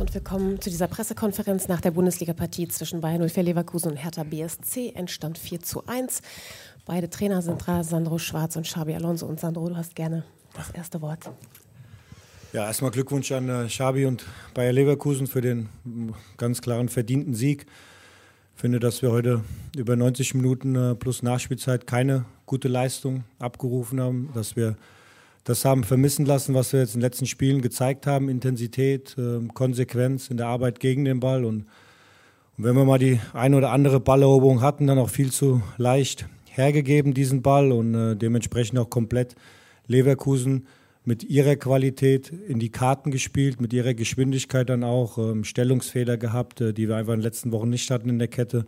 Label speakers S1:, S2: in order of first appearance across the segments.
S1: Und wir kommen zu dieser Pressekonferenz nach der Bundesliga-Partie zwischen Bayern 04 Leverkusen und Hertha BSC. Entstand 4 zu 1. Beide Trainer sind da, Sandro Schwarz und Xabi Alonso. Und Sandro, du hast gerne das erste Wort.
S2: Ja, erstmal Glückwunsch an äh, Xabi und Bayer Leverkusen für den ganz klaren verdienten Sieg. Ich finde, dass wir heute über 90 Minuten äh, plus Nachspielzeit keine gute Leistung abgerufen haben, dass wir das haben vermissen lassen, was wir jetzt in den letzten Spielen gezeigt haben. Intensität, äh, Konsequenz in der Arbeit gegen den Ball. Und, und, wenn wir mal die eine oder andere Balleroberung hatten, dann auch viel zu leicht hergegeben, diesen Ball. Und äh, dementsprechend auch komplett Leverkusen mit ihrer Qualität in die Karten gespielt, mit ihrer Geschwindigkeit dann auch ähm, Stellungsfehler gehabt, äh, die wir einfach in den letzten Wochen nicht hatten in der Kette.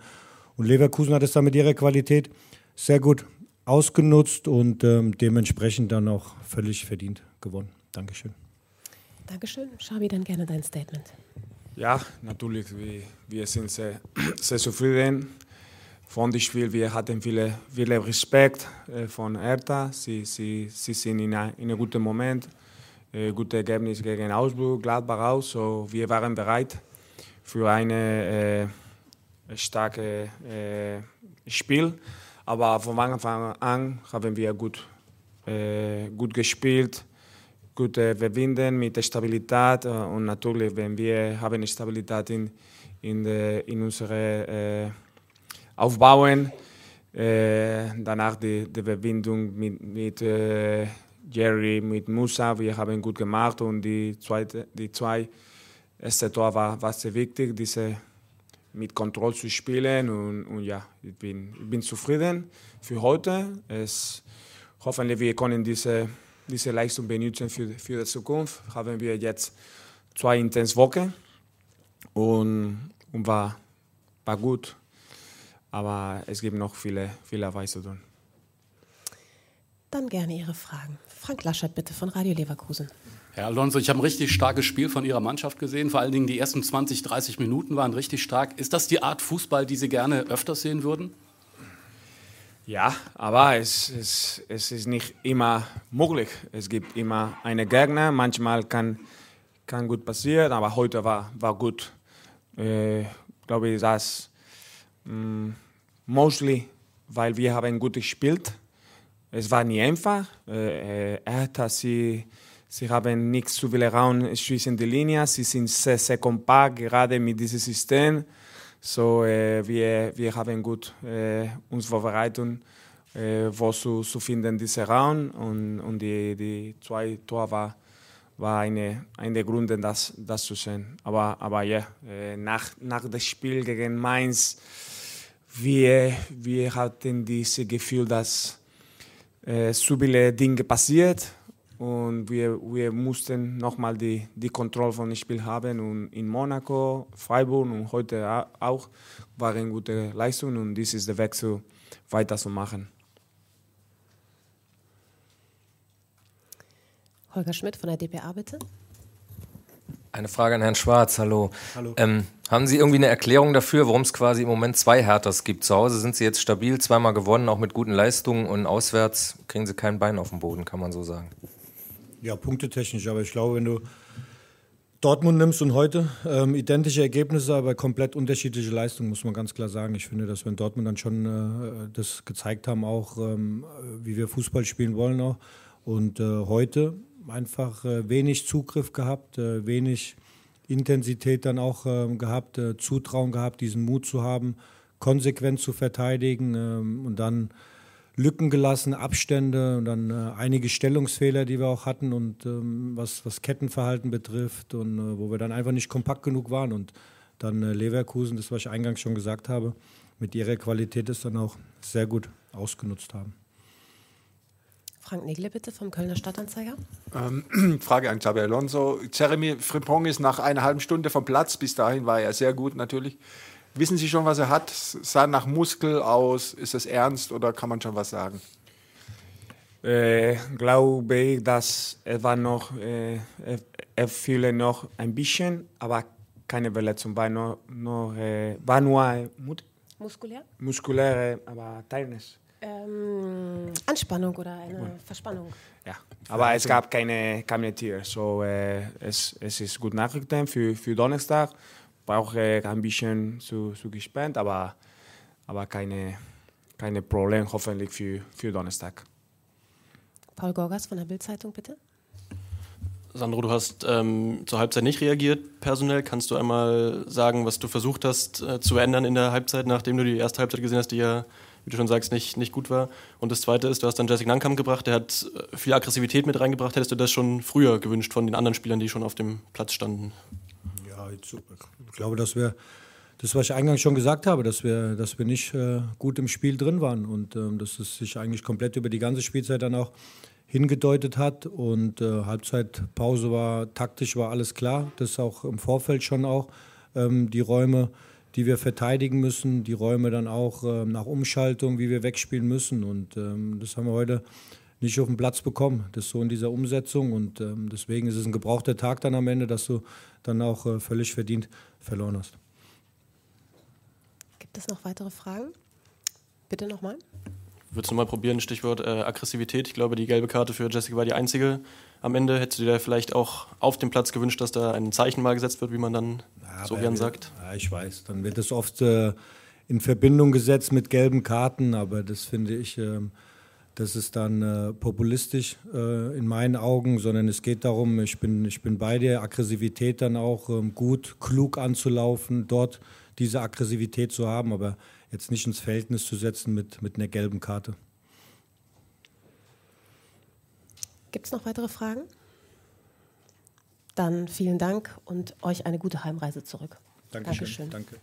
S2: Und Leverkusen hat es dann mit ihrer Qualität sehr gut ausgenutzt und ähm, dementsprechend dann auch völlig verdient gewonnen. Dankeschön.
S1: Dankeschön. Schabi, dann gerne dein Statement.
S3: Ja, natürlich. Wir, wir sind sehr, sehr zufrieden von dem Spiel. Wir hatten viel, viel Respekt äh, von Hertha. Sie, sie, sie sind in, ein, in einem guten Moment. Äh, gutes Ergebnis gegen Augsburg, Gladbach aus. So, wir waren bereit für ein äh, starkes äh, Spiel. Aber von Anfang an haben wir gut, äh, gut gespielt, gut äh, verbinden mit Stabilität. Äh, und natürlich, wenn wir haben Stabilität in, in, de, in unsere äh, Aufbauen, äh, danach die, die Verbindung mit, mit äh, Jerry, mit Musa, wir haben gut gemacht und die, zweite, die zwei erste Tor war, war sehr wichtig, diese mit Kontrolle zu spielen. Und, und ja, ich bin, ich bin zufrieden für heute. Es, hoffentlich wir können diese, diese Leistung benutzen für, für die Zukunft. Haben wir jetzt zwei intense Wochen und, und war, war gut. Aber es gibt noch viele, viele Arbeit zu tun.
S1: Dann gerne Ihre Fragen. Frank Laschet bitte von Radio Leverkusen.
S4: Herr Alonso, ich habe ein richtig starkes Spiel von Ihrer Mannschaft gesehen. Vor allen Dingen die ersten 20, 30 Minuten waren richtig stark. Ist das die Art Fußball, die Sie gerne öfter sehen würden?
S3: Ja, aber es, es, es ist nicht immer möglich. Es gibt immer einen Gegner. Manchmal kann, kann gut passieren, aber heute war, war gut. Äh, glaube ich, dass mm, mostly, weil wir haben gut gespielt. Es war nie einfach. Äh, er hat sie Sie haben nicht zu viel Raum zwischen die Linien. Sie sind sehr, sehr kompakt, gerade mit diesem System. So, äh, wir, wir haben gut äh, uns vorbereitet, äh, wo zu, zu finden, diesen Raum. Und, und die, die zwei Tore war, war eine, eine der Gründe, das, das zu sehen. Aber, aber ja, äh, nach, nach dem Spiel gegen Mainz, wir, wir hatten dieses Gefühl, dass äh, so viele Dinge passiert und wir, wir mussten nochmal die, die Kontrolle von dem Spiel haben. Und in Monaco, Freiburg und heute auch waren gute Leistungen und dies ist der Weg, zu, weiterzumachen.
S1: Holger Schmidt von der DPA, bitte.
S5: Eine Frage an Herrn Schwarz, hallo.
S2: Hallo.
S5: Ähm, haben Sie irgendwie eine Erklärung dafür, warum es quasi im Moment zwei Herthas gibt? Zu Hause sind Sie jetzt stabil, zweimal gewonnen, auch mit guten Leistungen und auswärts kriegen Sie kein Bein auf den Boden, kann man so sagen.
S2: Ja, punktetechnisch, aber ich glaube, wenn du Dortmund nimmst und heute ähm, identische Ergebnisse, aber komplett unterschiedliche Leistungen, muss man ganz klar sagen. Ich finde, dass wir in Dortmund dann schon äh, das gezeigt haben, auch ähm, wie wir Fußball spielen wollen auch. Und äh, heute einfach äh, wenig Zugriff gehabt, äh, wenig Intensität dann auch ähm, gehabt, äh, Zutrauen gehabt, diesen Mut zu haben, konsequent zu verteidigen ähm, und dann Lücken gelassen, Abstände und dann äh, einige Stellungsfehler, die wir auch hatten und ähm, was, was Kettenverhalten betrifft und äh, wo wir dann einfach nicht kompakt genug waren und dann äh, Leverkusen, das was ich eingangs schon gesagt habe, mit ihrer Qualität es dann auch sehr gut ausgenutzt haben.
S1: Frank Negle bitte vom Kölner Stadtanzeiger.
S6: Ähm, Frage an Xabi Alonso. Jeremy Frimpong ist nach einer halben Stunde vom Platz. Bis dahin war er sehr gut natürlich. Wissen Sie schon, was er hat? Sah nach Muskel aus? Ist es ernst oder kann man schon was sagen?
S3: Äh, glaube ich, dass er war noch, äh, er, er fühle noch ein bisschen, aber keine Verletzung. War nur, nur, äh, war nur
S1: muskulär,
S3: muskulär aber Teilness.
S1: Ähm, Anspannung oder eine Verspannung.
S3: Ja, aber es gab keine, Tiere. So, äh, es, es ist gut nachgedacht für, für Donnerstag. Brauche ein bisschen zu, zu gespannt, aber, aber keine, keine Probleme hoffentlich für, für Donnerstag.
S1: Paul Gorgas von der Bildzeitung, bitte.
S7: Sandro, du hast ähm, zur Halbzeit nicht reagiert personell. Kannst du einmal sagen, was du versucht hast äh, zu ändern in der Halbzeit, nachdem du die erste Halbzeit gesehen hast, die ja, wie du schon sagst, nicht, nicht gut war? Und das Zweite ist, du hast dann Jessica Nankam gebracht, der hat äh, viel Aggressivität mit reingebracht. Hättest du das schon früher gewünscht von den anderen Spielern, die schon auf dem Platz standen?
S2: Ja, ich glaube, dass wir das, was ich eingangs schon gesagt habe, dass wir, dass wir nicht äh, gut im Spiel drin waren und ähm, dass es sich eigentlich komplett über die ganze Spielzeit dann auch hingedeutet hat und äh, Halbzeitpause war, taktisch war alles klar, das ist auch im Vorfeld schon auch ähm, die Räume, die wir verteidigen müssen, die Räume dann auch ähm, nach Umschaltung, wie wir wegspielen müssen und ähm, das haben wir heute nicht auf den Platz bekommen, das so in dieser Umsetzung und ähm, deswegen ist es ein gebrauchter Tag dann am Ende, dass du dann auch äh, völlig verdient verloren hast.
S1: Gibt es noch weitere Fragen? Bitte nochmal.
S7: Würdest du mal probieren, Stichwort äh, Aggressivität. Ich glaube, die gelbe Karte für Jessica war die einzige am Ende. Hättest du dir vielleicht auch auf dem Platz gewünscht, dass da ein Zeichen mal gesetzt wird, wie man dann ja, so gern sagt?
S2: Ja, ich weiß. Dann wird es oft äh, in Verbindung gesetzt mit gelben Karten, aber das finde ich, äh, das ist dann äh, populistisch äh, in meinen Augen, sondern es geht darum, ich bin, ich bin bei der Aggressivität dann auch ähm, gut, klug anzulaufen, dort diese Aggressivität zu haben, aber jetzt nicht ins Verhältnis zu setzen mit, mit einer gelben Karte.
S1: Gibt es noch weitere Fragen? Dann vielen Dank und euch eine gute Heimreise zurück.
S2: Dankeschön. Dankeschön. Danke.